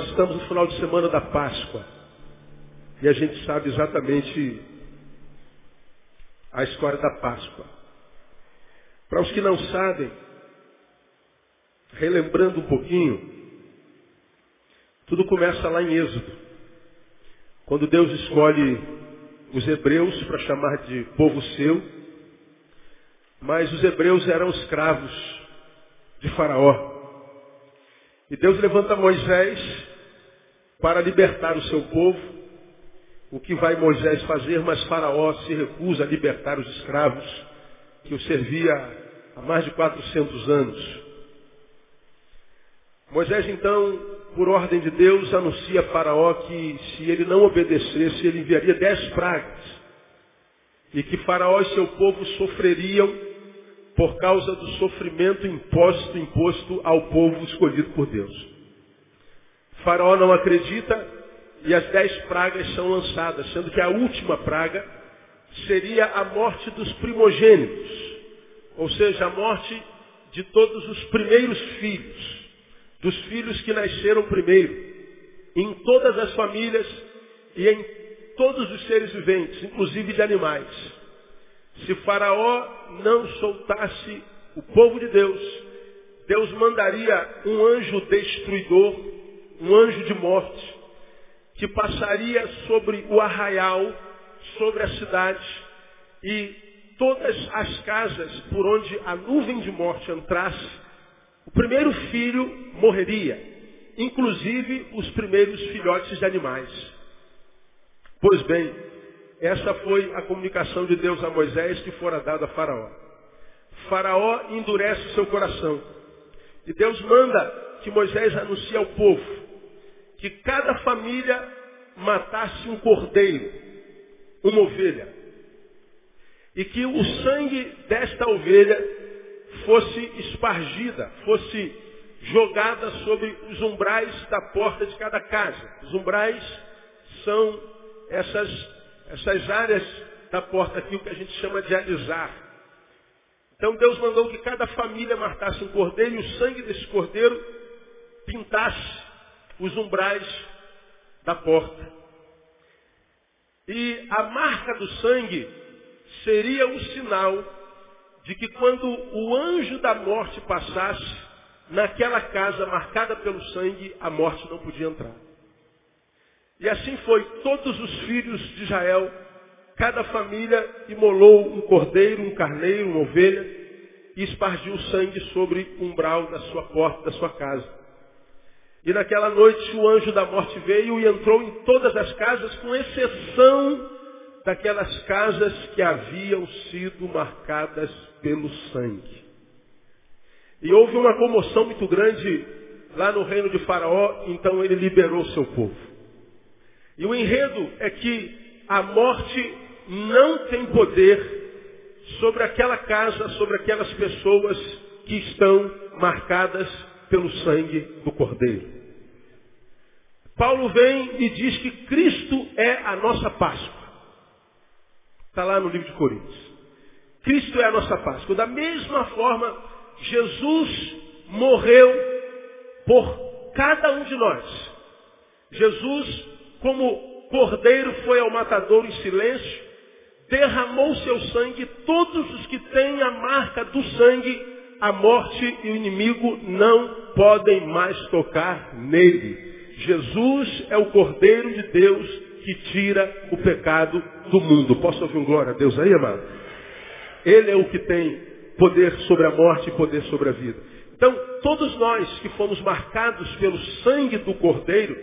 Nós estamos no final de semana da Páscoa. E a gente sabe exatamente a história da Páscoa. Para os que não sabem, relembrando um pouquinho, tudo começa lá em Êxodo. Quando Deus escolhe os hebreus para chamar de povo seu, mas os hebreus eram escravos de Faraó. E Deus levanta Moisés para libertar o seu povo. O que vai Moisés fazer? Mas Faraó se recusa a libertar os escravos que o servia há mais de 400 anos. Moisés então, por ordem de Deus, anuncia a Faraó que se ele não obedecesse, ele enviaria dez pragas. E que Faraó e seu povo sofreriam por causa do sofrimento imposto, imposto ao povo escolhido por Deus. Faraó não acredita e as dez pragas são lançadas, sendo que a última praga seria a morte dos primogênitos, ou seja, a morte de todos os primeiros filhos, dos filhos que nasceram primeiro, em todas as famílias e em todos os seres viventes, inclusive de animais. Se Faraó não soltasse o povo de Deus, Deus mandaria um anjo destruidor, um anjo de morte, que passaria sobre o arraial, sobre a cidade, e todas as casas por onde a nuvem de morte entrasse, o primeiro filho morreria, inclusive os primeiros filhotes de animais. Pois bem, essa foi a comunicação de Deus a Moisés que fora dada a Faraó. Faraó endurece seu coração. E Deus manda que Moisés anuncie ao povo que cada família matasse um cordeiro, uma ovelha. E que o sangue desta ovelha fosse espargida, fosse jogada sobre os umbrais da porta de cada casa. Os umbrais são essas essas áreas da porta aqui, o que a gente chama de alisar. Então Deus mandou que cada família matasse um cordeiro e o sangue desse cordeiro pintasse os umbrais da porta. E a marca do sangue seria o sinal de que quando o anjo da morte passasse, naquela casa marcada pelo sangue, a morte não podia entrar. E assim foi, todos os filhos de Israel, cada família imolou um cordeiro, um carneiro, uma ovelha, e espargiu sangue sobre o umbral da sua porta, da sua casa. E naquela noite o anjo da morte veio e entrou em todas as casas, com exceção daquelas casas que haviam sido marcadas pelo sangue. E houve uma comoção muito grande lá no reino de Faraó, então ele liberou seu povo. E o enredo é que a morte não tem poder sobre aquela casa, sobre aquelas pessoas que estão marcadas pelo sangue do Cordeiro. Paulo vem e diz que Cristo é a nossa Páscoa. Está lá no livro de Coríntios. Cristo é a nossa Páscoa. Da mesma forma, Jesus morreu por cada um de nós. Jesus como cordeiro foi ao matador em silêncio, derramou seu sangue, todos os que têm a marca do sangue, a morte e o inimigo não podem mais tocar nele. Jesus é o cordeiro de Deus que tira o pecado do mundo. Posso ouvir um glória a Deus aí, amado? Ele é o que tem poder sobre a morte e poder sobre a vida. Então, todos nós que fomos marcados pelo sangue do cordeiro,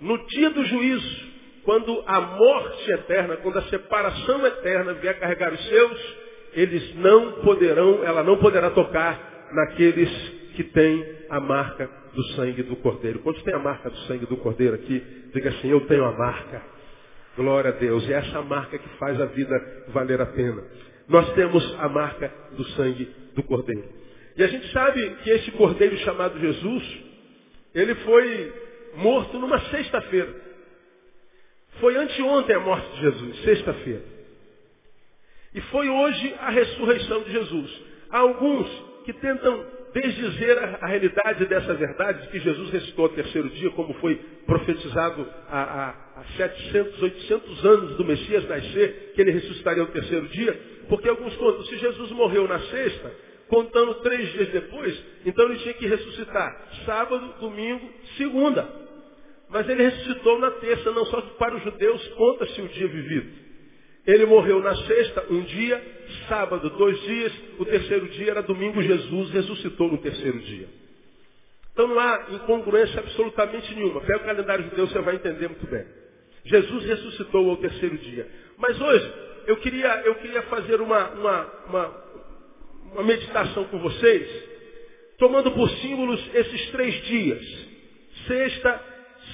no dia do juízo, quando a morte eterna, quando a separação eterna vier carregar os seus, eles não poderão, ela não poderá tocar naqueles que têm a marca do sangue do Cordeiro. Quantos têm a marca do sangue do Cordeiro aqui? Diga assim, eu tenho a marca. Glória a Deus. E é essa marca que faz a vida valer a pena. Nós temos a marca do sangue do Cordeiro. E a gente sabe que esse Cordeiro chamado Jesus, ele foi morto numa sexta-feira. Foi anteontem a morte de Jesus, sexta-feira. E foi hoje a ressurreição de Jesus. Há alguns que tentam desdizer a, realidade dessa verdade de que Jesus ressuscitou ao terceiro dia, como foi profetizado há, há, há 700, 800 anos do Messias nascer, que ele ressuscitaria ao terceiro dia, porque alguns contam, se Jesus morreu na sexta, contando três dias depois, então ele tinha que ressuscitar sábado, domingo, segunda. Mas ele ressuscitou na terça, não só para os judeus conta-se o dia vivido. Ele morreu na sexta, um dia, sábado, dois dias, o terceiro dia era domingo, Jesus ressuscitou no terceiro dia. Então não há incongruência absolutamente nenhuma. Pega o calendário judeu, você vai entender muito bem. Jesus ressuscitou ao terceiro dia. Mas hoje, eu queria, eu queria fazer uma, uma, uma, uma meditação com vocês, tomando por símbolos esses três dias. Sexta,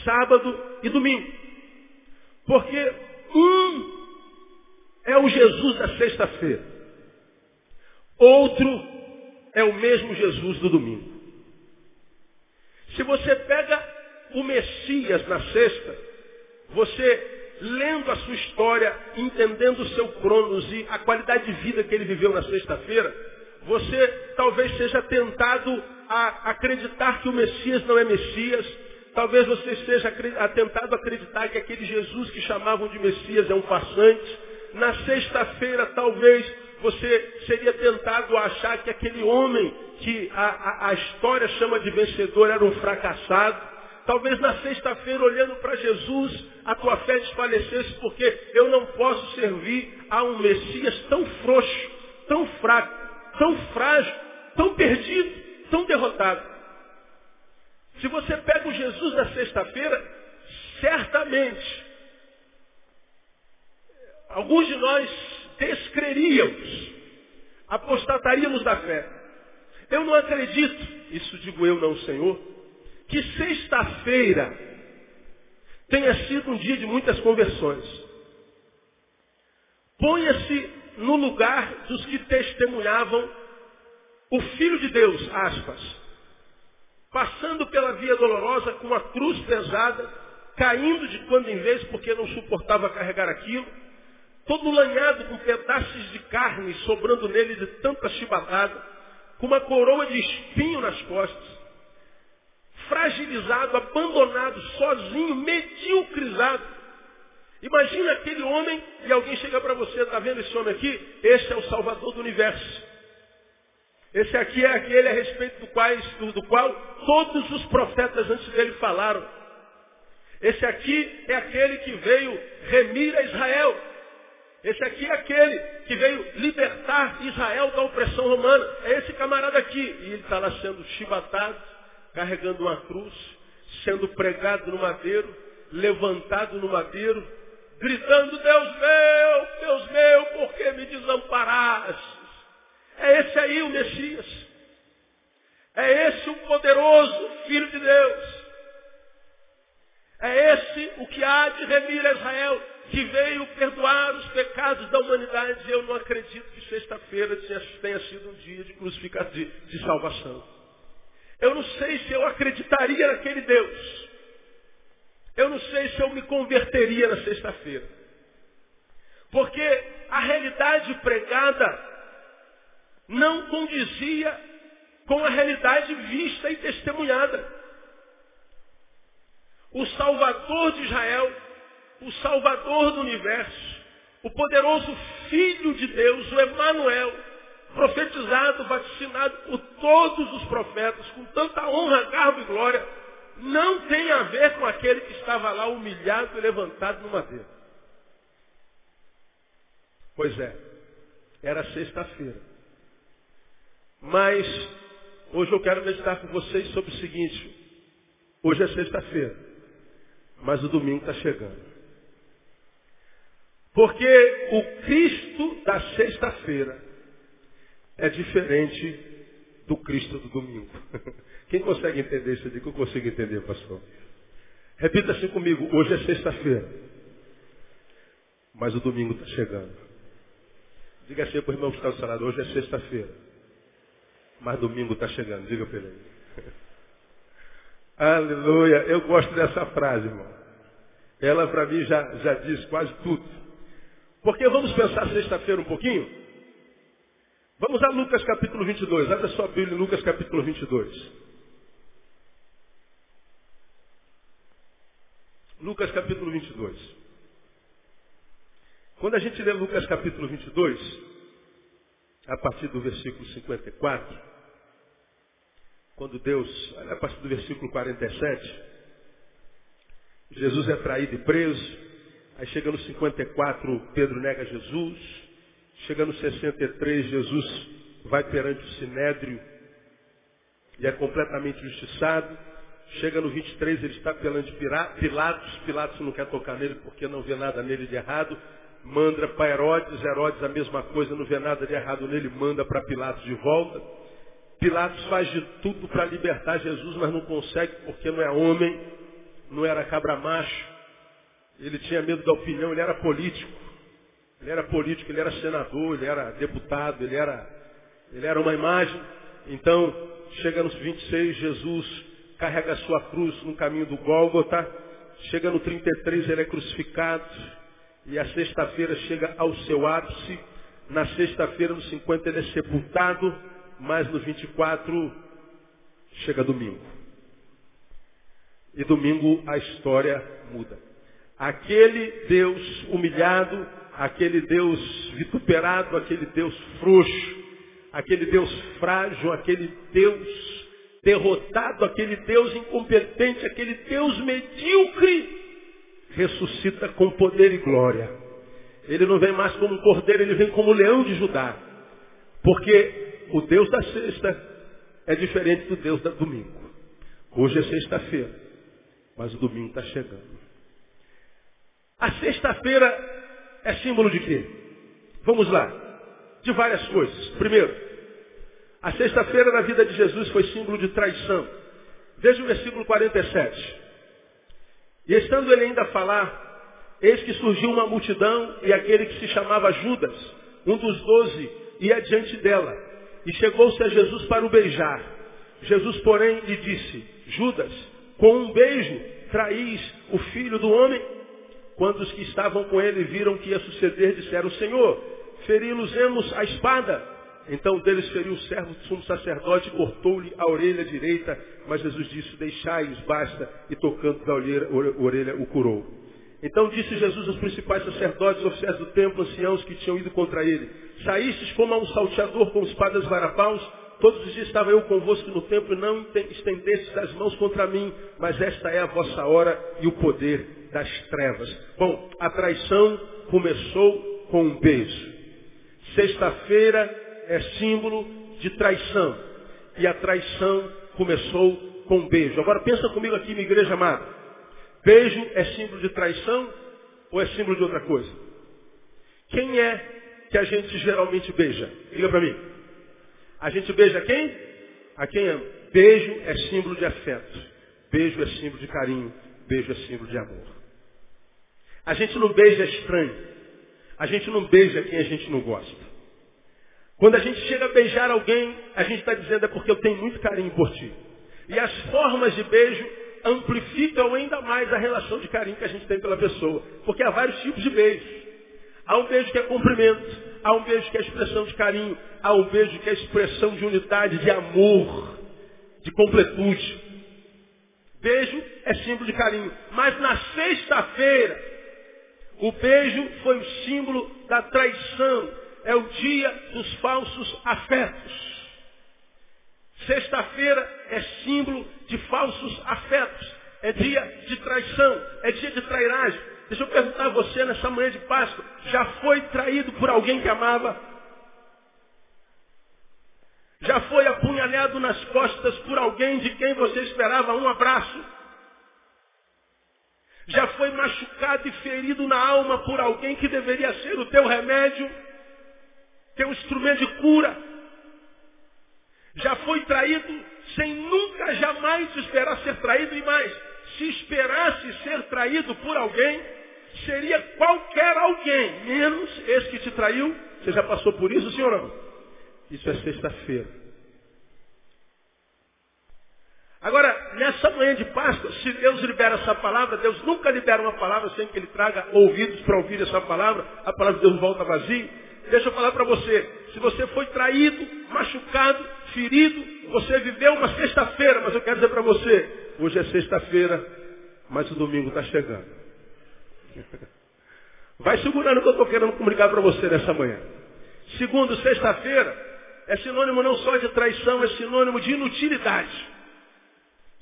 sábado e domingo. Porque um é o Jesus da sexta-feira. Outro é o mesmo Jesus do domingo. Se você pega o Messias na sexta, você lendo a sua história, entendendo o seu cronos e a qualidade de vida que ele viveu na sexta-feira, você talvez seja tentado a acreditar que o Messias não é Messias, talvez você esteja tentado a acreditar que aquele Jesus que chamavam de Messias é um farsante, na sexta-feira, talvez, você seria tentado a achar que aquele homem que a, a, a história chama de vencedor era um fracassado. Talvez na sexta-feira, olhando para Jesus, a tua fé desfalecesse, porque eu não posso servir a um Messias tão frouxo, tão fraco, tão frágil, tão perdido, tão derrotado. Se você pega o Jesus da sexta-feira, certamente Alguns de nós descreríamos, apostataríamos da fé. Eu não acredito, isso digo eu não, Senhor, que sexta-feira tenha sido um dia de muitas conversões. Ponha-se no lugar dos que testemunhavam o Filho de Deus, aspas, passando pela via dolorosa com a cruz pesada, caindo de quando em vez porque não suportava carregar aquilo, todo lanhado com pedaços de carne sobrando nele de tanta chibatada, com uma coroa de espinho nas costas, fragilizado, abandonado, sozinho, mediocrizado. Imagina aquele homem e alguém chega para você, está vendo esse homem aqui? Este é o Salvador do universo. Esse aqui é aquele a respeito do, quais, do, do qual todos os profetas antes dele falaram. Esse aqui é aquele que veio remir a Israel. Esse aqui é aquele que veio libertar Israel da opressão romana. É esse camarada aqui. E ele está lá sendo chibatado, carregando uma cruz, sendo pregado no madeiro, levantado no madeiro, gritando, Deus meu, Deus meu, por que me desamparaste? É esse aí o Messias. É esse o poderoso Filho de Deus. É esse o que há de remir Israel que veio perdoar os pecados da humanidade. Eu não acredito que sexta-feira tenha sido um dia de crucificação, de, de salvação. Eu não sei se eu acreditaria naquele Deus. Eu não sei se eu me converteria na sexta-feira. Porque a realidade pregada não condizia com a realidade vista e testemunhada. O Salvador de Israel o Salvador do universo, o poderoso Filho de Deus, o Emanuel, profetizado, vaticinado por todos os profetas, com tanta honra, garbo e glória, não tem a ver com aquele que estava lá humilhado e levantado no madeiro. Pois é, era sexta-feira. Mas hoje eu quero meditar com vocês sobre o seguinte. Hoje é sexta-feira, mas o domingo está chegando. Porque o Cristo da sexta-feira é diferente do Cristo do domingo. Quem consegue entender isso? que eu consigo entender, pastor. Repita assim comigo. Hoje é sexta-feira. Mas o domingo está chegando. Diga assim para o irmão que está do salado. Hoje é sexta-feira. Mas domingo está chegando. Diga para ele. Aleluia. Eu gosto dessa frase, irmão. Ela para mim já, já diz quase tudo. Porque vamos pensar sexta-feira um pouquinho? Vamos a Lucas capítulo 22. Abra sua Bíblia em Lucas capítulo 22. Lucas capítulo 22. Quando a gente lê Lucas capítulo 22, a partir do versículo 54, quando Deus, a partir do versículo 47, Jesus é traído e preso, aí chega no 54, Pedro nega Jesus, chega no 63, Jesus vai perante o Sinédrio e é completamente justiçado. Chega no 23, ele está perante Pilatos. Pilatos não quer tocar nele porque não vê nada nele de errado. Manda para Herodes. Herodes a mesma coisa, não vê nada de errado nele. Manda para Pilatos de volta. Pilatos faz de tudo para libertar Jesus, mas não consegue porque não é homem, não era cabra macho. Ele tinha medo da opinião, ele era político. Ele era político, ele era senador, ele era deputado, ele era, ele era uma imagem. Então, chega nos 26, Jesus carrega a sua cruz no caminho do Gólgota, chega no 33, ele é crucificado, e a sexta-feira chega ao seu ápice, na sexta-feira, no 50, ele é sepultado, mas no 24 chega domingo. E domingo a história muda. Aquele Deus humilhado, aquele Deus vituperado, aquele Deus frouxo, aquele Deus frágil, aquele Deus derrotado, aquele Deus incompetente, aquele Deus medíocre, ressuscita com poder e glória. Ele não vem mais como um cordeiro, ele vem como um leão de Judá. Porque o Deus da sexta é diferente do Deus da domingo. Hoje é sexta-feira, mas o domingo está chegando. A sexta-feira é símbolo de quê? Vamos lá. De várias coisas. Primeiro, a sexta-feira na vida de Jesus foi símbolo de traição. Veja o versículo 47. E estando ele ainda a falar, eis que surgiu uma multidão e aquele que se chamava Judas, um dos doze, ia diante dela. E chegou-se a Jesus para o beijar. Jesus, porém, lhe disse, Judas, com um beijo traís o filho do homem? Quando os que estavam com ele viram que ia suceder, disseram, Senhor, feri-los-emos a espada. Então deles feriu o servo do sumo sacerdote e cortou-lhe a orelha direita, mas Jesus disse, deixai-os, basta, e tocando da orelha, orelha o curou. Então disse Jesus aos principais sacerdotes, oficiais do templo, anciãos que tinham ido contra ele, saístes como a um salteador com espadas varapaus, todos os dias estava eu convosco no templo e não estendestes as mãos contra mim, mas esta é a vossa hora e o poder das trevas. Bom, a traição começou com um beijo. Sexta-feira é símbolo de traição. E a traição começou com um beijo. Agora pensa comigo aqui, minha igreja amada. Beijo é símbolo de traição ou é símbolo de outra coisa? Quem é que a gente geralmente beija? Diga para mim. A gente beija quem? A quem ama. Beijo é símbolo de afeto. Beijo é símbolo de carinho. Beijo é símbolo de amor. A gente não beija estranho. A gente não beija quem a gente não gosta. Quando a gente chega a beijar alguém, a gente está dizendo é porque eu tenho muito carinho por ti. E as formas de beijo amplificam ainda mais a relação de carinho que a gente tem pela pessoa. Porque há vários tipos de beijos. Há um beijo que é cumprimento, há um beijo que é expressão de carinho, há um beijo que é expressão de unidade, de amor, de completude. Beijo é símbolo de carinho. Mas na sexta-feira, o beijo foi o símbolo da traição, é o dia dos falsos afetos. Sexta-feira é símbolo de falsos afetos. É dia de traição, é dia de trairagem. Deixa eu perguntar a você nessa manhã de Páscoa, já foi traído por alguém que amava? Já foi apunhalado nas costas por alguém de quem você esperava um abraço? Já foi machucado e ferido na alma por alguém que deveria ser o teu remédio? um instrumento de cura. Já foi traído sem nunca jamais esperar ser traído e mais. Se esperasse ser traído por alguém, seria qualquer alguém, menos esse que te traiu. Você já passou por isso, senhor? Isso é sexta-feira. Agora, nessa manhã de Páscoa, se Deus libera essa palavra, Deus nunca libera uma palavra sem que Ele traga ouvidos para ouvir essa palavra, a palavra de Deus volta vazia. Deixa eu falar para você. Se você foi traído, machucado, ferido, você viveu uma sexta-feira, mas eu quero dizer para você, hoje é sexta-feira, mas o domingo está chegando. Vai segurando o que eu estou querendo comunicar para você nessa manhã. Segundo, sexta-feira é sinônimo não só de traição, é sinônimo de inutilidade.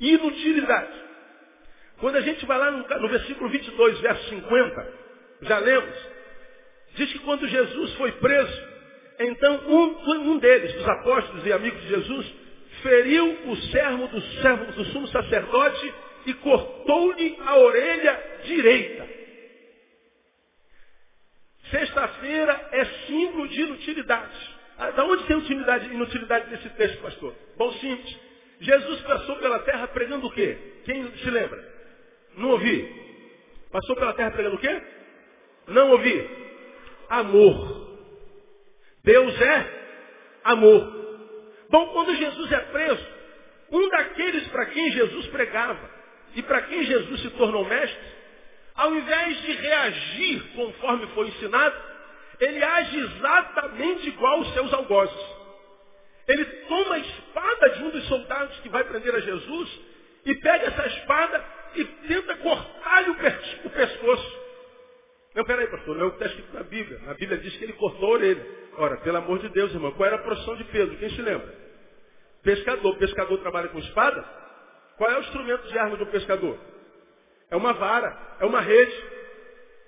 Inutilidade. Quando a gente vai lá no, no versículo 22, verso 50, já lemos, diz que quando Jesus foi preso, então um, um deles, dos apóstolos e amigos de Jesus, feriu o servo do, servo do sumo sacerdote e cortou-lhe a orelha direita. Sexta-feira é símbolo de inutilidade. Ah, da onde tem utilidade, inutilidade nesse texto, pastor? Bom, simples. Jesus passou pela terra pregando o quê? Quem se lembra? Não ouvi. Passou pela terra pregando o quê? Não ouvi. Amor. Deus é amor. Bom, quando Jesus é preso, um daqueles para quem Jesus pregava e para quem Jesus se tornou mestre, ao invés de reagir conforme foi ensinado, ele age exatamente igual aos seus algozes. Ele toma a espada de um dos soldados que vai prender a Jesus e pega essa espada e tenta cortar-lhe o pescoço. Não, peraí, pastor, não é o que está escrito na Bíblia. Na Bíblia diz que ele cortou a orelha. Ora, pelo amor de Deus, irmão, qual era a profissão de Pedro? Quem se lembra? Pescador. Pescador trabalha com espada? Qual é o instrumento de arma de um pescador? É uma vara, é uma rede.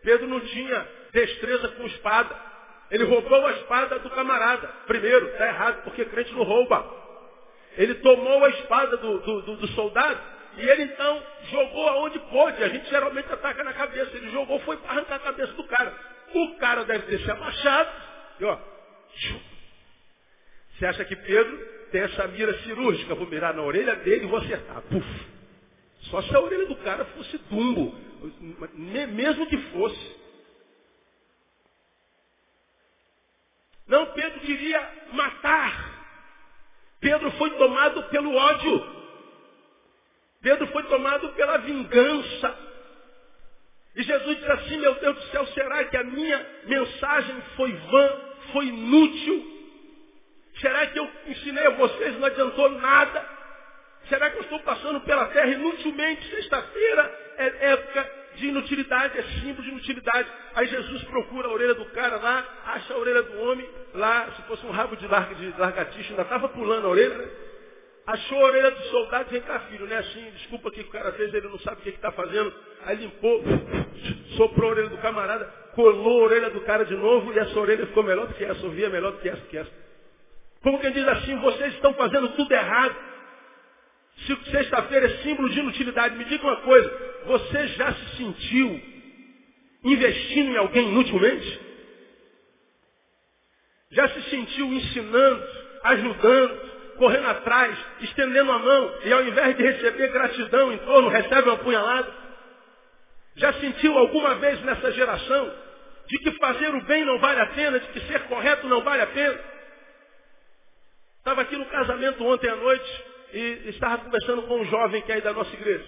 Pedro não tinha destreza com espada. Ele roubou a espada do camarada. Primeiro, está errado, porque crente não rouba. Ele tomou a espada do, do, do, do soldado e ele então jogou aonde pôde. A gente geralmente ataca na cabeça. Ele jogou, foi para arrancar a cabeça do cara. O cara deve ter se abaixado. E ó, você acha que Pedro tem essa mira cirúrgica? Vou mirar na orelha dele e vou acertar. Puf. Só se a orelha do cara fosse dumbo. Mesmo que fosse. Não, Pedro queria matar. Pedro foi tomado pelo ódio. Pedro foi tomado pela vingança. E Jesus disse assim, meu Deus do céu, será que a minha mensagem foi vã, foi inútil? Será que eu ensinei a vocês e não adiantou nada? Será que eu estou passando pela terra inutilmente? Sexta-feira é época de inutilidade, é símbolo de inutilidade. Aí Jesus procura a orelha do cara lá, acha a orelha do homem lá, se fosse um rabo de, larga, de largatixa, ainda estava pulando a orelha, né? Achou a orelha do soldado, vem cá filho, né? Assim, desculpa que o cara vezes ele não sabe o que está fazendo. Aí limpou, soprou a orelha do camarada, colou a orelha do cara de novo e essa orelha ficou melhor do que essa, ouvia melhor do que essa, do que essa. Como quem diz assim, vocês estão fazendo tudo errado. Se sexta-feira é símbolo de inutilidade, me diga uma coisa, você já se sentiu investindo em alguém inutilmente? Já se sentiu ensinando, ajudando, correndo atrás, estendendo a mão, e ao invés de receber gratidão em torno, recebe uma punhalada? Já sentiu alguma vez nessa geração de que fazer o bem não vale a pena, de que ser correto não vale a pena? Estava aqui no casamento ontem à noite e estava conversando com um jovem que é aí da nossa igreja.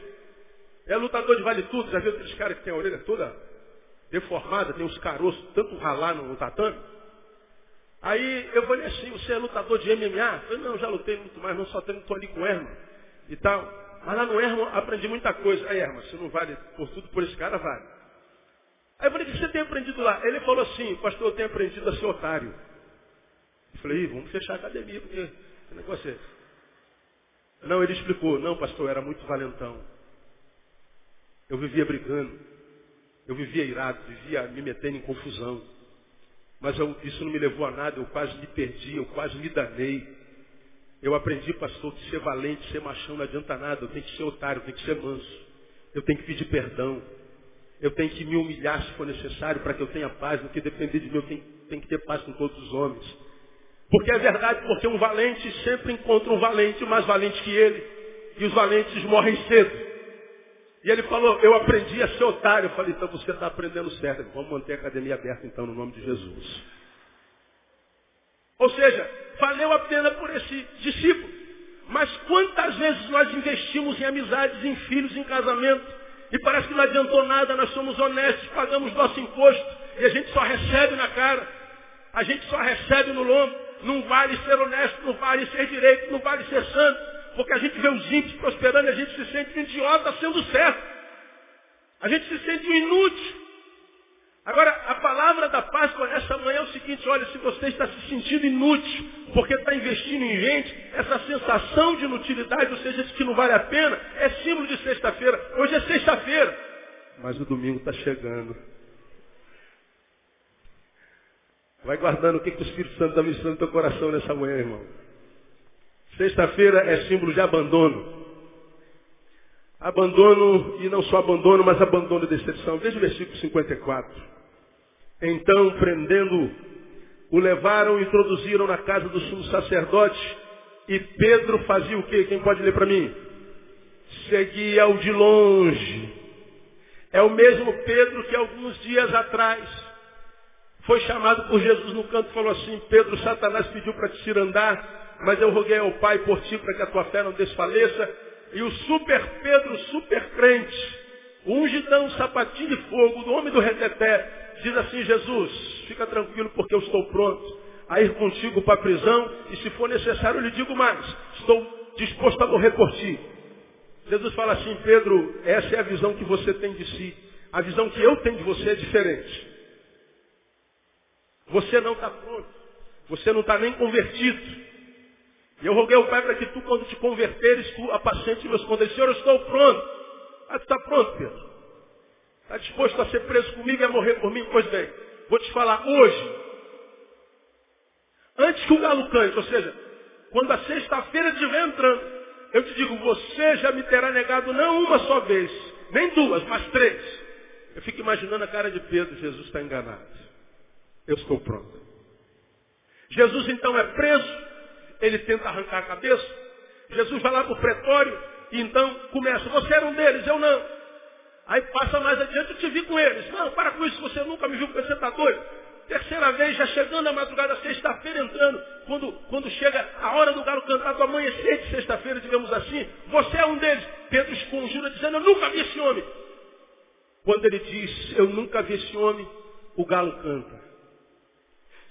É lutador de vale tudo, já viu aqueles caras que tem a orelha toda deformada, tem uns caroços, tanto ralar no tatame. Aí eu falei assim, você é lutador de MMA? Eu falei, não, já lutei muito mais, não só estou ali com o Herman e tal. Mas lá no Herman aprendi muita coisa. Aí, Herman, se não vale por tudo, por esse cara, vale. Aí eu falei, o que você tem aprendido lá? Ele falou assim, pastor, eu tenho aprendido a ser otário. Eu falei, vamos fechar a academia, porque que negócio é esse? Não, ele explicou, não, pastor, eu era muito valentão. Eu vivia brigando. Eu vivia irado, vivia me metendo em confusão. Mas eu, isso não me levou a nada, eu quase me perdi, eu quase me danei. Eu aprendi, pastor, que ser valente, ser machão não adianta nada. Eu tenho que ser otário, eu tenho que ser manso. Eu tenho que pedir perdão. Eu tenho que me humilhar se for necessário para que eu tenha paz. No que depender de mim, eu tenho, tenho que ter paz com todos os homens. Porque é verdade, porque um valente sempre encontra um valente mais valente que ele. E os valentes morrem cedo. E ele falou, eu aprendi a ser otário. Eu falei, então você está aprendendo certo. Vamos manter a academia aberta então, no nome de Jesus. Ou seja, valeu a pena por esse discípulo. Mas quantas vezes nós investimos em amizades, em filhos, em casamento, e parece que não adiantou nada, nós somos honestos, pagamos nosso imposto, e a gente só recebe na cara, a gente só recebe no lombo. Não vale ser honesto, não vale ser direito, não vale ser santo. Porque a gente vê os ímpios prosperando e a gente se sente um idiota sendo certo. A gente se sente um inútil. Agora, a palavra da Páscoa nessa manhã é o seguinte, olha, se você está se sentindo inútil, porque está investindo em gente, essa sensação de inutilidade, ou seja, de que não vale a pena, é símbolo de sexta-feira. Hoje é sexta-feira. Mas o domingo está chegando. Vai guardando o que, que o Espírito Santo está ministrando no teu coração nessa manhã, irmão. Sexta-feira é símbolo de abandono. Abandono, e não só abandono, mas abandono e decepção. Veja o versículo 54. Então, prendendo, o levaram e introduziram na casa do sumo sacerdote. E Pedro fazia o quê? Quem pode ler para mim? Seguia-o de longe. É o mesmo Pedro que alguns dias atrás foi chamado por Jesus no canto e falou assim, Pedro, Satanás pediu para te cirandar, mas eu roguei ao Pai por ti para que a tua fé não desfaleça. E o super Pedro, super crente, ungidão, sapatinho de fogo, do homem do reteté, diz assim, Jesus, fica tranquilo porque eu estou pronto a ir contigo para a prisão e se for necessário eu lhe digo mais, estou disposto a morrer por ti. Jesus fala assim, Pedro, essa é a visão que você tem de si. A visão que eu tenho de você é diferente. Você não está pronto. Você não está nem convertido. E eu roguei ao Pai para que tu, quando te converteres, tu apacente meus contas. Senhor, eu estou pronto. Ah, tu está pronto, Pedro. Está disposto a ser preso comigo e a morrer por mim? Pois bem, vou te falar hoje. Antes que o galo cante, ou seja, quando a sexta-feira estiver entrando, eu te digo, você já me terá negado não uma só vez, nem duas, mas três. Eu fico imaginando a cara de Pedro, Jesus está enganado. Eu estou pronto. Jesus então é preso, ele tenta arrancar a cabeça. Jesus vai lá para o pretório e então começa, você era um deles, eu não. Aí passa mais adiante, eu te vi com eles. Não, para com isso, você nunca me viu com você está doido. Terceira vez, já chegando a madrugada, sexta-feira entrando, quando, quando chega a hora do galo cantar do amanhecer de sexta-feira, digamos assim, você é um deles. Pedro esconjura dizendo, eu nunca vi esse homem. Quando ele diz, eu nunca vi esse homem, o galo canta.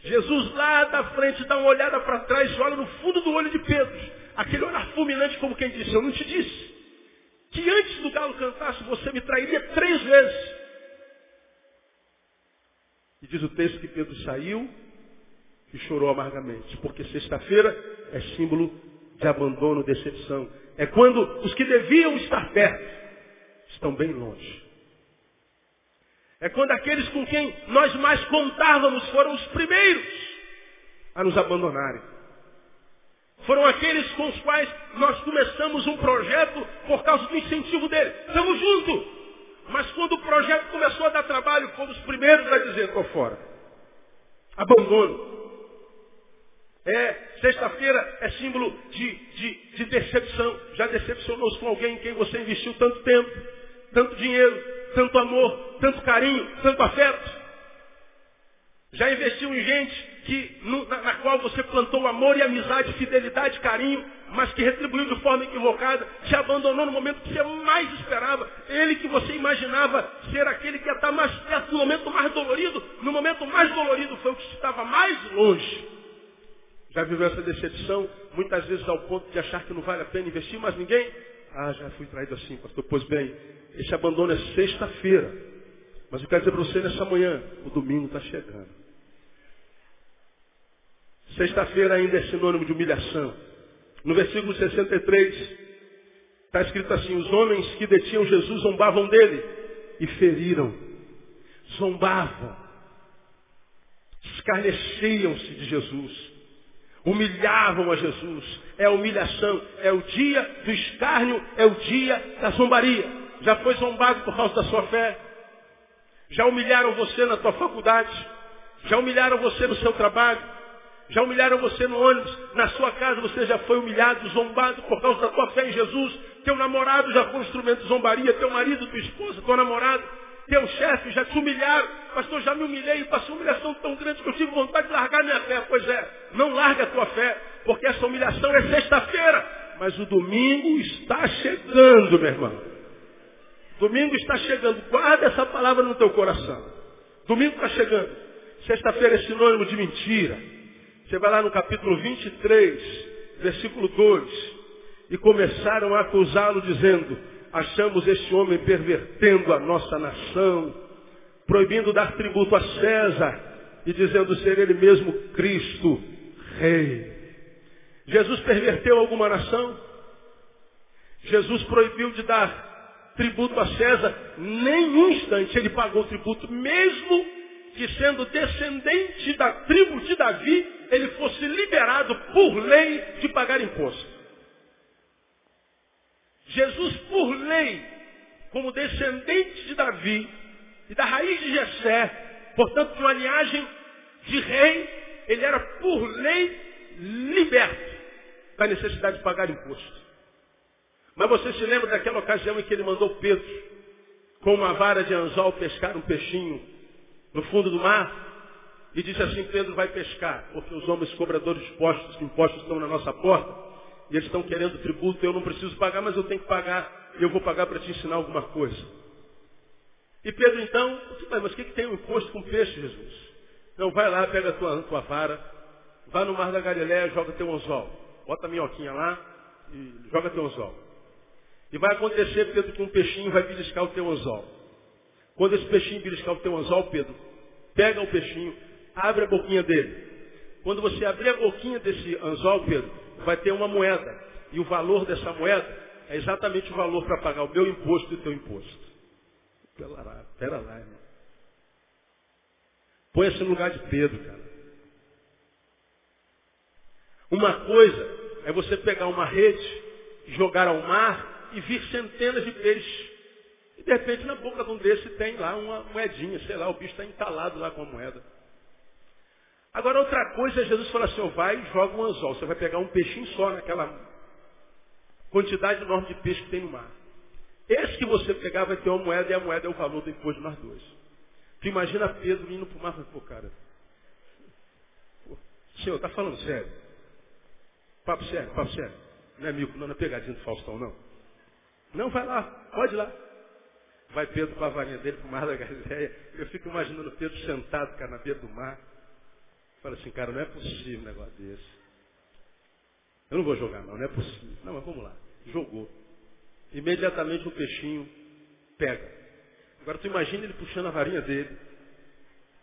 Jesus lá da frente dá uma olhada para trás e olha no fundo do olho de Pedro. Aquele olhar fulminante como quem disse, eu não te disse que antes do galo cantasse você me trairia três vezes. E diz o texto que Pedro saiu e chorou amargamente, porque sexta-feira é símbolo de abandono, decepção. É quando os que deviam estar perto estão bem longe. É quando aqueles com quem nós mais contávamos foram os primeiros a nos abandonarem. Foram aqueles com os quais nós começamos um projeto por causa do incentivo dele. Estamos juntos. Mas quando o projeto começou a dar trabalho, fomos os primeiros a dizer, estou fora. Abandono. É, sexta-feira é símbolo de, de, de decepção. Já decepcionou-se com alguém em quem você investiu tanto tempo, tanto dinheiro, tanto amor, tanto carinho, tanto afeto. Já investiu em gente que, na, na, qual você plantou amor e amizade, fidelidade, carinho, mas que retribuiu de forma equivocada, te abandonou no momento que você mais esperava. Ele que você imaginava ser aquele que ia estar mais perto no momento mais dolorido, no momento mais dolorido foi o que estava mais longe. Já viveu essa decepção, muitas vezes ao ponto de achar que não vale a pena investir mais ninguém? Ah, já fui traído assim, pastor. Pois bem, esse abandono é sexta-feira. Mas eu quero dizer para você nessa manhã, o domingo está chegando. Sexta-feira ainda é sinônimo de humilhação. No versículo 63, está escrito assim, os homens que detinham Jesus zombavam dele e feriram. Zombavam. Escarneciam-se de Jesus. Humilhavam a Jesus. É a humilhação. É o dia do escárnio, é o dia da zombaria. Já foi zombado por causa da sua fé? Já humilharam você na tua faculdade? Já humilharam você no seu trabalho? Já humilharam você no ônibus, na sua casa você já foi humilhado, zombado por causa da tua fé em Jesus. Teu namorado já foi um instrumento de zombaria, teu marido, tua esposa, teu namorado, teu chefe já te humilharam. Pastor, já me humilhei passou humilhação tão grande que eu tive vontade de largar minha fé. Pois é, não larga a tua fé, porque essa humilhação é sexta-feira. Mas o domingo está chegando, meu irmão. Domingo está chegando. Guarda essa palavra no teu coração. Domingo está chegando. Sexta-feira é sinônimo de mentira. Você vai lá no capítulo 23, versículo 2, e começaram a acusá-lo dizendo, achamos este homem pervertendo a nossa nação, proibindo dar tributo a César e dizendo ser ele mesmo Cristo, Rei. Jesus perverteu alguma nação? Jesus proibiu de dar tributo a César, nem um instante ele pagou tributo, mesmo que sendo descendente da tribo de Davi, ele fosse liberado por lei de pagar imposto. Jesus, por lei, como descendente de Davi e da raiz de Jessé, portanto, de uma linhagem de rei, ele era, por lei, liberto da necessidade de pagar imposto. Mas você se lembra daquela ocasião em que ele mandou Pedro, com uma vara de anzol, pescar um peixinho no fundo do mar? E disse assim, Pedro vai pescar, porque os homens cobradores de impostos, impostos estão na nossa porta, e eles estão querendo tributo, eu não preciso pagar, mas eu tenho que pagar, eu vou pagar para te ensinar alguma coisa. E Pedro então, mas o que, que tem um imposto com peixe, Jesus? Não, vai lá, pega a tua, tua vara, vai no mar da Galiléia, joga teu anzol. Bota a minhoquinha lá e joga teu anzol. E vai acontecer, Pedro, que um peixinho vai beliscar o teu anzol. Quando esse peixinho beliscar o teu anzol, Pedro, pega o peixinho, abre a boquinha dele. Quando você abrir a boquinha desse anzol, Pedro, vai ter uma moeda. E o valor dessa moeda é exatamente o valor para pagar o meu imposto e o teu imposto. Pera lá, pera lá, irmão. Põe-se no lugar de Pedro, cara. Uma coisa é você pegar uma rede, jogar ao mar e vir centenas de peixes. E de repente na boca de um desse tem lá uma moedinha, sei lá, o bicho está entalado lá com a moeda. Agora outra coisa Jesus falar assim, vai e joga um anzol. Você vai pegar um peixinho só naquela quantidade enorme de peixe que tem no mar. Esse que você pegar vai ter uma moeda e a moeda é o valor do imposto de nós dois. Tu imagina Pedro indo para o mar e pô, cara, pô, senhor, está falando sério? Papo sério, papo sério. Não é não, não é pegadinha do Faustão, não. Não, vai lá, pode ir lá. Vai Pedro com a varinha dele para o mar da Galileia. Eu fico imaginando Pedro sentado, cara, na beira do mar. Fala assim, cara, não é possível um negócio desse. Eu não vou jogar, não, não é possível. Não, mas vamos lá. Jogou. Imediatamente o peixinho pega. Agora tu imagina ele puxando a varinha dele.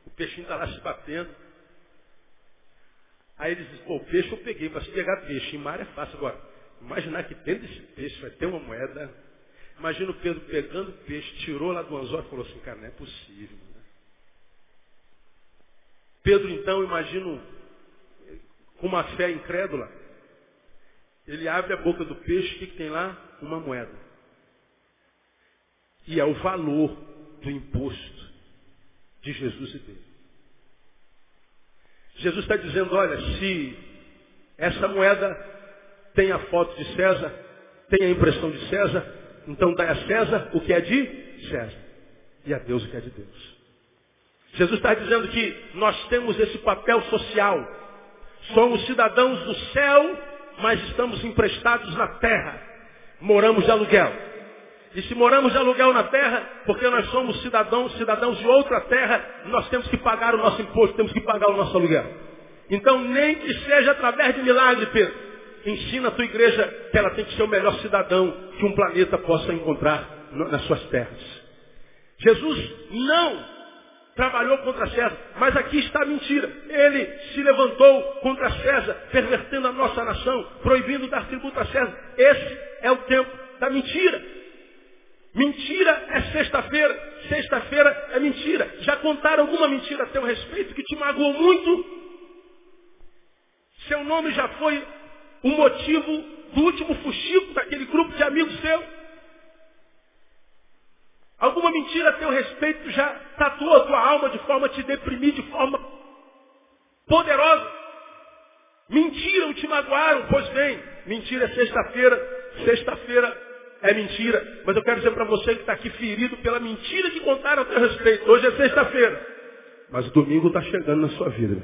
O peixinho está lá se batendo. Aí ele diz, pô, o peixe eu peguei, para se pegar peixe. Em mar é fácil. Agora, imaginar que dentro desse peixe vai ter uma moeda. Imagina o Pedro pegando o peixe, tirou lá do anzol e falou assim, cara, não é possível. Pedro, então, imagino, com uma fé incrédula, ele abre a boca do peixe, o que, tem lá? Uma moeda. E é o valor do imposto de Jesus e dele. Jesus está dizendo, olha, se essa moeda tem a foto de César, tem a impressão de César, então dá a César o que é de César. E a Deus o que é de Deus. Jesus está dizendo que nós temos esse papel social. Somos cidadãos do céu, mas estamos emprestados na terra. Moramos de aluguel. E se moramos de aluguel na terra, porque nós somos cidadãos, cidadãos de outra terra, nós temos que pagar o nosso imposto, temos que pagar o nosso aluguel. Então, nem que seja através de milagre, Pedro, ensina a tua igreja que ela tem que ser o melhor cidadão que um planeta possa encontrar nas suas terras. Jesus não trabalhou contra César. Mas aqui está a mentira. Ele se levantou contra César, pervertendo a nossa nação, proibindo dar tributo a César. Esse é o tempo da mentira. Mentira é sexta-feira, sexta-feira é mentira. Já contaram alguma mentira a teu respeito que te magoou muito? Seu nome já foi o motivo do último fuxico daquele grupo de amigos seu? Alguma mentira a teu respeito já tatuou a tua alma de forma a te deprimir de forma poderosa. Mentiram, te magoaram, pois bem, mentira é sexta-feira, sexta-feira é mentira. Mas eu quero dizer para você que está aqui ferido pela mentira que contaram a teu respeito. Hoje é sexta-feira. Mas o domingo está chegando na sua vida.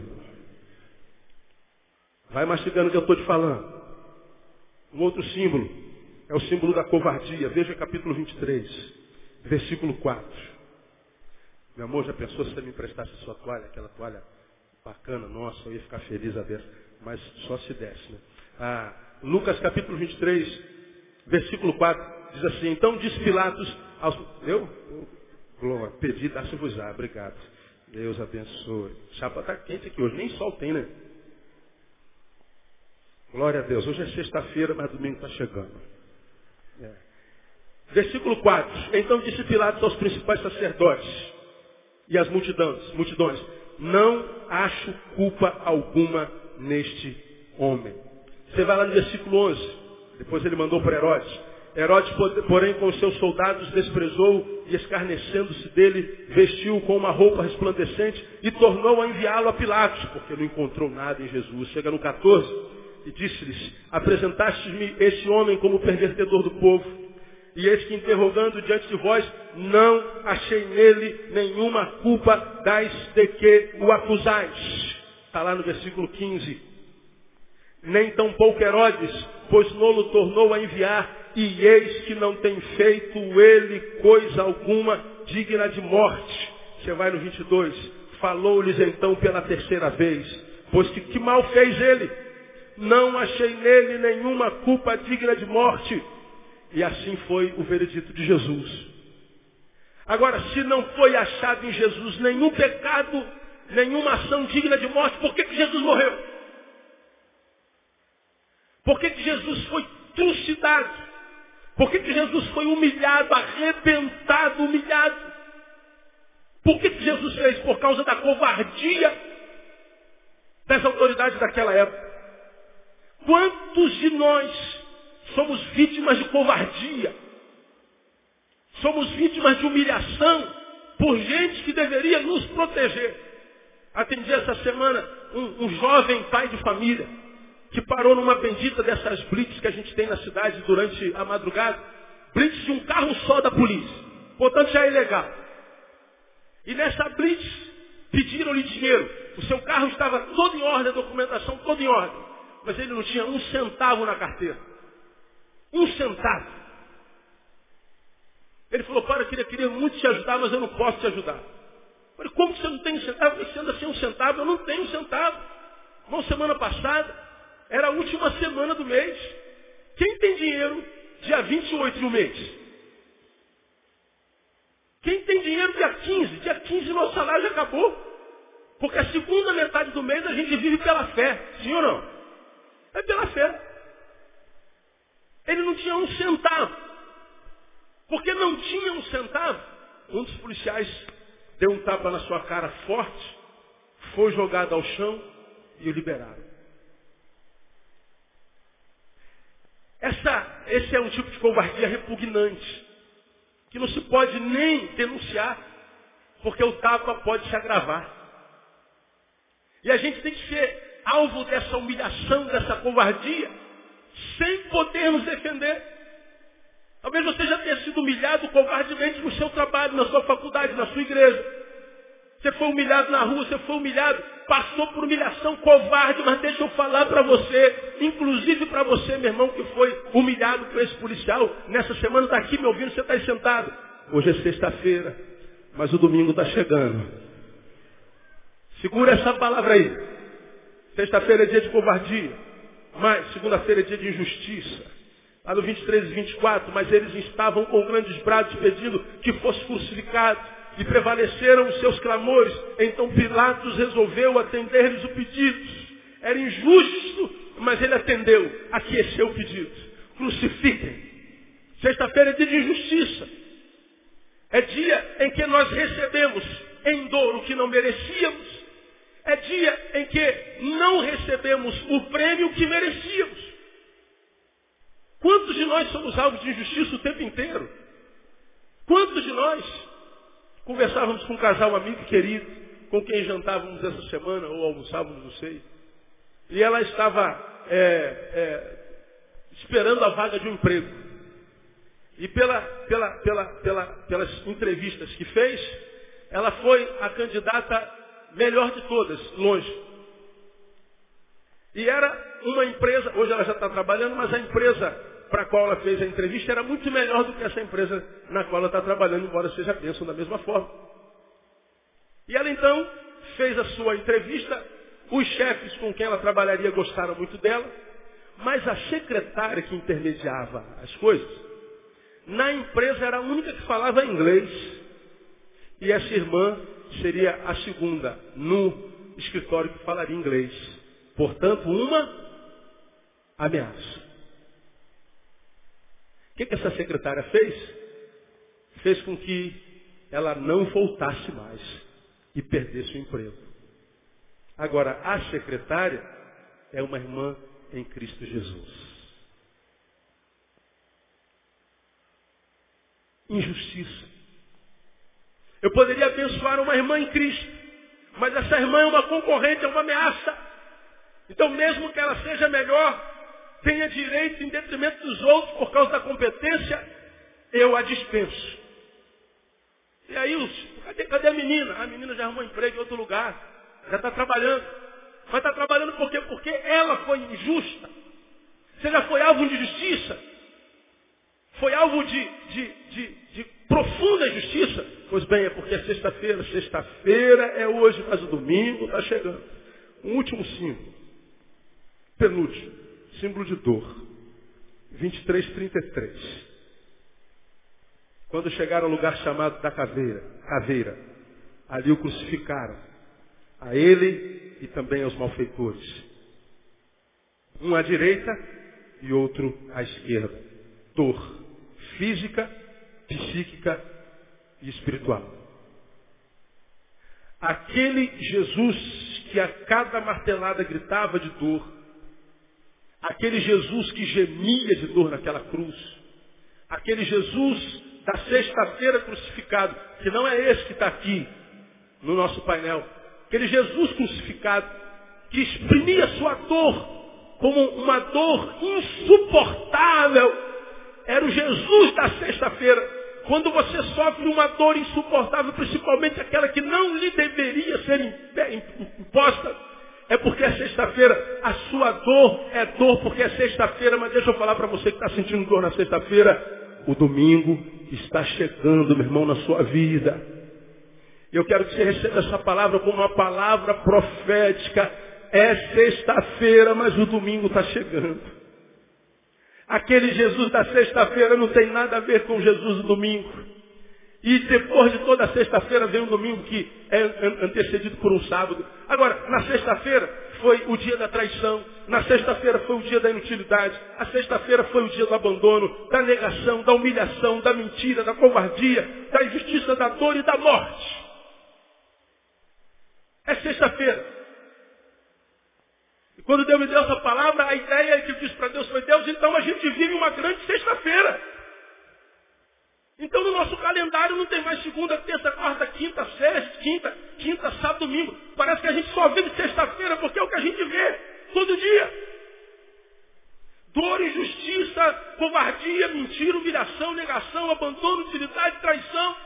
Vai mastigando o que eu estou te falando. Um outro símbolo é o símbolo da covardia. Veja capítulo 23. Versículo 4. Meu amor, já pensou se você me emprestasse a sua toalha, aquela toalha Bacana, nossa, eu ia ficar feliz a ver, mas só se desse. Né? Ah, Lucas capítulo 23, versículo 4, diz assim, então disse Pilatos aos... Eu? Glória, pedi, dá-se-vos-á, obrigado. Deus abençoe. Chapa está quente aqui hoje, nem sol tem, né? Glória a Deus. Hoje é sexta-feira, mas domingo está chegando. É. Versículo 4. Então disse Pilatos aos principais sacerdotes e às multidões, multidões, não acho culpa alguma neste homem. Você vai lá no versículo 11. Depois ele mandou para Herodes. Herodes, porém, com seus soldados, desprezou e, escarnecendo-se dele, vestiu com uma roupa resplandecente e tornou a enviá-lo a Pilatos, porque não encontrou nada em Jesus. Chega no 14 e disse-lhes, apresentaste-me este homem como pervertedor do povo. E eis que interrogando diante de vós, não achei nele nenhuma culpa das de que o acusais. Está lá no versículo 15. Nem tampouco Herodes, pois Nolo tornou a enviar e eis que não tem feito ele coisa alguma digna de morte. Você vai no 22. Falou-lhes então pela terceira vez, pois que, que mal fez ele? Não achei nele nenhuma culpa digna de morte. E assim foi o veredito de Jesus. Agora, se não foi achado em Jesus nenhum pecado, nenhuma ação digna de morte, por que, que Jesus morreu? Por que, que Jesus foi trucidado? Por que, que Jesus foi humilhado, arrebentado, humilhado? Por que, que Jesus fez? Por causa da covardia das autoridades daquela época. Quantos de nós somos vítimas de covardia? Somos vítimas de humilhação por gente que deveria nos proteger. Atendi essa semana um, um jovem pai de família que parou numa bendita dessas blitz que a gente tem na cidade durante a madrugada. Blitz de um carro só da polícia. Portanto, já é ilegal. E nessa blitz, pediram-lhe dinheiro. O seu carro estava todo em ordem, a documentação toda em ordem. Mas ele não tinha um centavo na carteira. Centavo. Ele falou, para, eu queria, queria muito te ajudar, mas eu não posso te ajudar. Eu falei, como que você não tem um centavo? Você anda sem um centavo? Eu não tenho um centavo. Uma semana passada, era a última semana do mês. Quem tem dinheiro dia 28 no mês? Quem tem dinheiro dia 15? Dia 15 nosso salário já acabou. Porque a segunda metade do mês a gente vive pela fé. Sim ou não? É pela fé. Ele não tinha um centavo. Porque não tinha um centavo, um dos policiais deu um tapa na sua cara forte, foi jogado ao chão e o liberaram. Essa, esse é um tipo de covardia repugnante, que não se pode nem denunciar, porque o tapa pode se agravar. E a gente tem que ser alvo dessa humilhação, dessa covardia, sem poder nos defender. Talvez você já tenha sido humilhado covardemente no seu trabalho, na sua faculdade, na sua igreja. Você foi humilhado na rua, você foi humilhado, passou por humilhação covarde, mas deixa eu falar para você, inclusive para você, meu irmão, que foi humilhado por esse policial, nessa semana está aqui me ouvindo, você está aí sentado. Hoje é sexta-feira, mas o domingo está chegando. Segura essa palavra aí. Sexta-feira é dia de covardia, mas segunda-feira é dia de injustiça. Lá no 23 e 24, mas eles estavam com grandes brados pedindo que fosse crucificado e prevaleceram os seus clamores. Então Pilatos resolveu atender-lhes o pedido. Era injusto, mas ele atendeu, aqueceu o pedido. Crucifiquem. Sexta-feira é dia de injustiça. É dia em que nós recebemos em dor o que não merecíamos. É dia em que não recebemos o prêmio que merecíamos. Quantos de nós somos alvos de injustiça o tempo inteiro? Quantos de nós Conversávamos com um casal, amigo querido, com quem jantávamos essa semana, ou almoçávamos, não sei. E ela estava é, é, esperando a vaga de um emprego. E pela, pela, pela, pelas entrevistas que fez, ela foi a candidata melhor de todas, longe. E era uma empresa, hoje ela já está trabalhando, mas a empresa para a qual ela fez a entrevista era muito melhor do que essa empresa na qual ela está trabalhando, embora seja pensam da mesma forma. E ela então fez a sua entrevista Os chefes com quem ela trabalharia gostaram muito dela, mas a secretária que intermediava as coisas, na empresa era a única que falava inglês. E essa irmã seria a segunda no escritório que falaria inglês. Portanto, uma ameaça. O que, que essa secretária fez? Fez com que ela não voltasse mais e perdesse o emprego. Agora, a secretária é uma irmã em Cristo Jesus. Injustiça. Eu poderia abençoar uma irmã em Cristo, mas essa irmã é uma concorrente, é uma ameaça. Então, mesmo que ela seja melhor, tenha direito em detrimento dos outros por causa da competência, eu a dispenso. E aí, cadê, cadê a menina? A menina já arrumou emprego em outro lugar, já está trabalhando. Mas está trabalhando por quê? Porque ela foi injusta. Você já foi alvo de justiça? Foi alvo de, de, de, de profunda injustiça? Pois bem, é porque é sexta-feira. Sexta-feira é hoje, mas o domingo está chegando. Um último símbolo. Penúltimo. Símbolo de dor. 23, 33. Quando chegaram ao lugar chamado da caveira, caveira, ali o crucificaram. A ele e também aos malfeitores. Um à direita e outro à esquerda. Dor física, psíquica e espiritual. Aquele Jesus que a cada martelada gritava de dor, aquele Jesus que gemia de dor naquela cruz, aquele Jesus da sexta-feira crucificado, que não é esse que está aqui no nosso painel, aquele Jesus crucificado que exprimia sua dor como uma dor insuportável, era o Jesus da sexta-feira. Quando você sofre uma dor insuportável, principalmente aquela que não lhe deveria ser imposta, é porque é sexta-feira. A sua dor é dor porque é sexta-feira. Mas deixa eu falar para você que está sentindo dor na sexta-feira. O domingo está chegando, meu irmão, na sua vida. Eu quero que você receba essa palavra como uma palavra profética. É sexta-feira, mas o domingo está chegando. Aquele Jesus da sexta-feira não tem nada a ver com Jesus do domingo. E depois de toda sexta-feira vem um domingo que é antecedido por um sábado. Agora, na sexta-feira foi o dia da traição. Na sexta-feira foi o dia da inutilidade. A sexta-feira foi o dia do abandono, da negação, da humilhação, da mentira, da covardia, da injustiça, da dor e da morte. É sexta-feira. Quando Deus me deu essa palavra, a ideia que eu disse para Deus foi, Deus, então a gente vive uma grande sexta-feira. Então no nosso calendário não tem mais segunda, terça, quarta, quinta, sexta, quinta, quinta, sábado, domingo. Parece que a gente só vive sexta-feira porque é o que a gente vê todo dia. Dor, injustiça, covardia, mentira, humilhação, negação, abandono, utilidade, traição.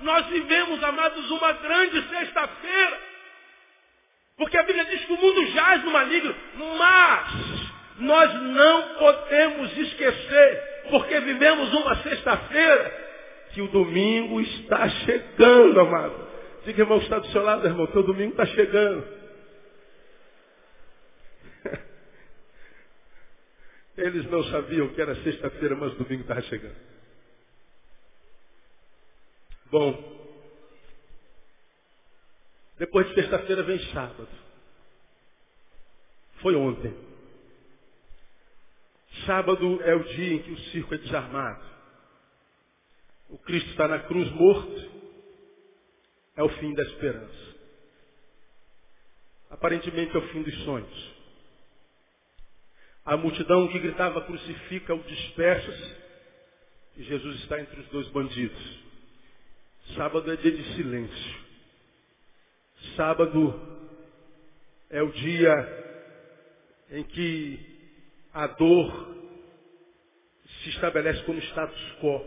Nós vivemos, amados, uma grande sexta-feira. Porque a Bíblia diz que o mundo jaz no maligno, mas nós não podemos esquecer, porque vivemos uma sexta-feira, que o domingo está chegando, amado. Diga, irmão, está do seu lado, irmão, teu domingo está chegando. Eles não sabiam que era sexta-feira, mas o domingo estava chegando. Bom, depois de sexta-feira vem sábado. Foi ontem. Sábado é o dia em que o circo é desarmado. O Cristo está na cruz morto. É o fim da esperança. Aparentemente é o fim dos sonhos. A multidão que gritava crucifica o dispersa-se. E Jesus está entre os dois bandidos. Sábado é dia de silêncio. Sábado é o dia em que a dor se estabelece como status quo.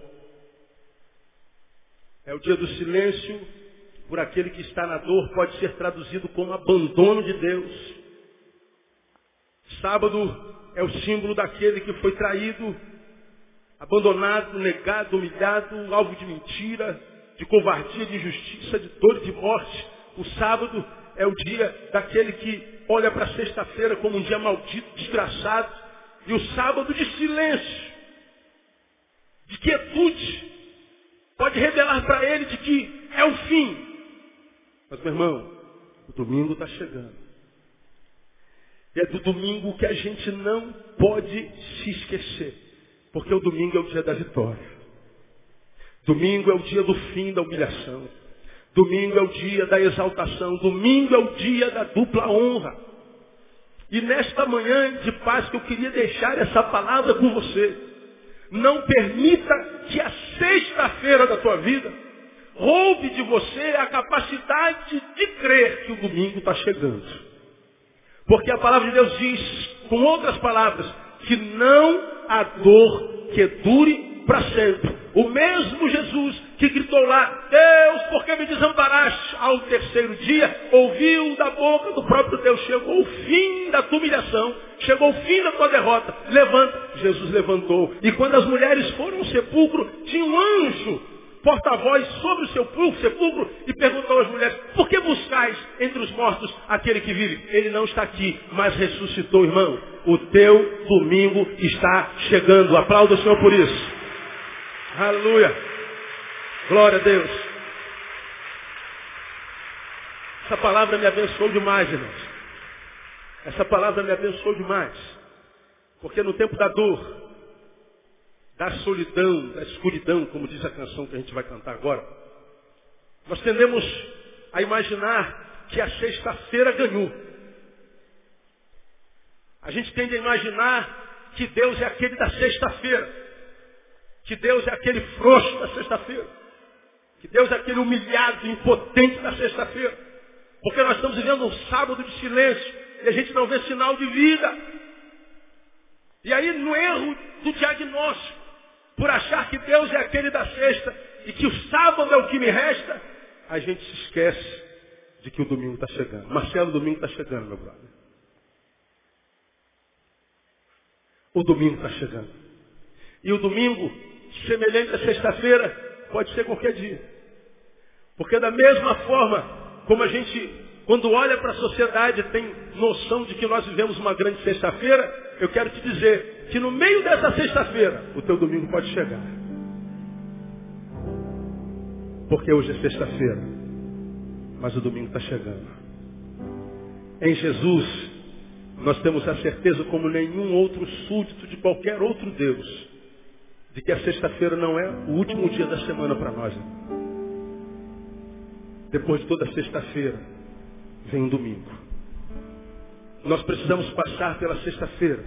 É o dia do silêncio por aquele que está na dor, pode ser traduzido como abandono de Deus. Sábado é o símbolo daquele que foi traído, abandonado, negado, humilhado, alvo de mentira, de covardia, de injustiça, de dor e de morte. O sábado é o dia daquele que olha para sexta-feira como um dia maldito, desgraçado, e o sábado de silêncio, de quietude, pode revelar para ele de que é o fim. Mas, meu irmão, o domingo está chegando. E é do domingo que a gente não pode se esquecer. Porque o domingo é o dia da vitória. Domingo é o dia do fim da humilhação. Domingo é o dia da exaltação. Domingo é o dia da dupla honra. E nesta manhã de paz que eu queria deixar essa palavra com você. Não permita que a sexta-feira da tua vida roube de você a capacidade de crer que o domingo está chegando. Porque a palavra de Deus diz, com outras palavras, que não há dor que dure para sempre. O mesmo Jesus que gritou lá, Deus, por que me desamparaste? Ao terceiro dia, ouviu da boca do próprio Deus, chegou o fim da tua humilhação, chegou o fim da tua derrota. Levanta. Jesus levantou. E quando as mulheres foram ao sepulcro, tinha um anjo porta-voz sobre o seu sepulcro e perguntou às mulheres, por que buscais entre os mortos aquele que vive? Ele não está aqui, mas ressuscitou, irmão. O teu domingo está chegando. Aplauda o Senhor por isso. Aleluia. Glória a Deus. Essa palavra me abençoou demais, irmãos. Essa palavra me abençoou demais. Porque no tempo da dor, da solidão, da escuridão, como diz a canção que a gente vai cantar agora, nós tendemos a imaginar que a sexta-feira ganhou. A gente tende a imaginar que Deus é aquele da sexta-feira. Que Deus é aquele frouxo da sexta-feira. Que Deus é aquele humilhado, impotente da sexta-feira. Porque nós estamos vivendo um sábado de silêncio e a gente não vê sinal de vida. E aí, no erro do diagnóstico, por achar que Deus é aquele da sexta e que o sábado é o que me resta, a gente se esquece de que o domingo está chegando. Marcelo, o domingo está chegando, meu brother. O domingo está chegando. E o domingo, semelhante à sexta-feira, pode ser qualquer dia. Porque da mesma forma como a gente, quando olha para a sociedade, tem noção de que nós vivemos uma grande sexta-feira, eu quero te dizer, que no meio dessa sexta-feira o teu domingo pode chegar. Porque hoje é sexta-feira, mas o domingo está chegando. Em Jesus, nós temos a certeza, como nenhum outro súdito de qualquer outro Deus, de que a sexta-feira não é o último dia da semana para nós. Depois de toda sexta-feira, vem um domingo. Nós precisamos passar pela sexta-feira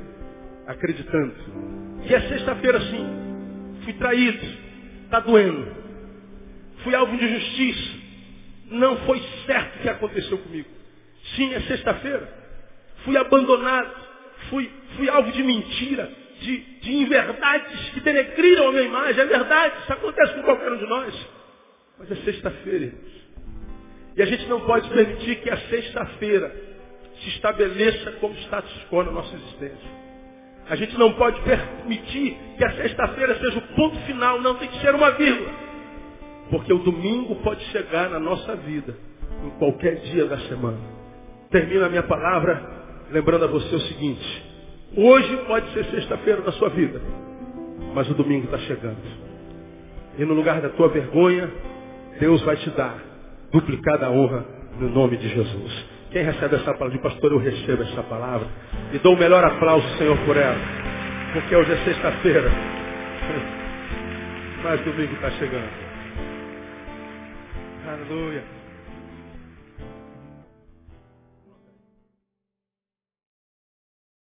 acreditando. E é sexta-feira sim. Fui traído. Está doendo. Fui alvo de justiça. Não foi certo o que aconteceu comigo. Sim, é sexta-feira. Fui abandonado. Fui, fui alvo de mentira, de, de inverdades que denegriram a minha imagem. É verdade, isso acontece com qualquer um de nós. Mas é sexta-feira, irmãos. E a gente não pode permitir que a sexta-feira se estabeleça como status quo na nossa existência. A gente não pode permitir que a sexta-feira seja o ponto final, não tem que ser uma vírgula. Porque o domingo pode chegar na nossa vida, em qualquer dia da semana. Termino a minha palavra lembrando a você o seguinte: hoje pode ser sexta-feira da sua vida, mas o domingo está chegando. E no lugar da tua vergonha, Deus vai te dar duplicada honra no nome de Jesus. Quem recebe essa palavra? De pastor, eu recebo essa palavra. E dou o melhor aplauso, Senhor, por ela. Porque hoje é sexta-feira. Mas domingo está chegando. Aleluia.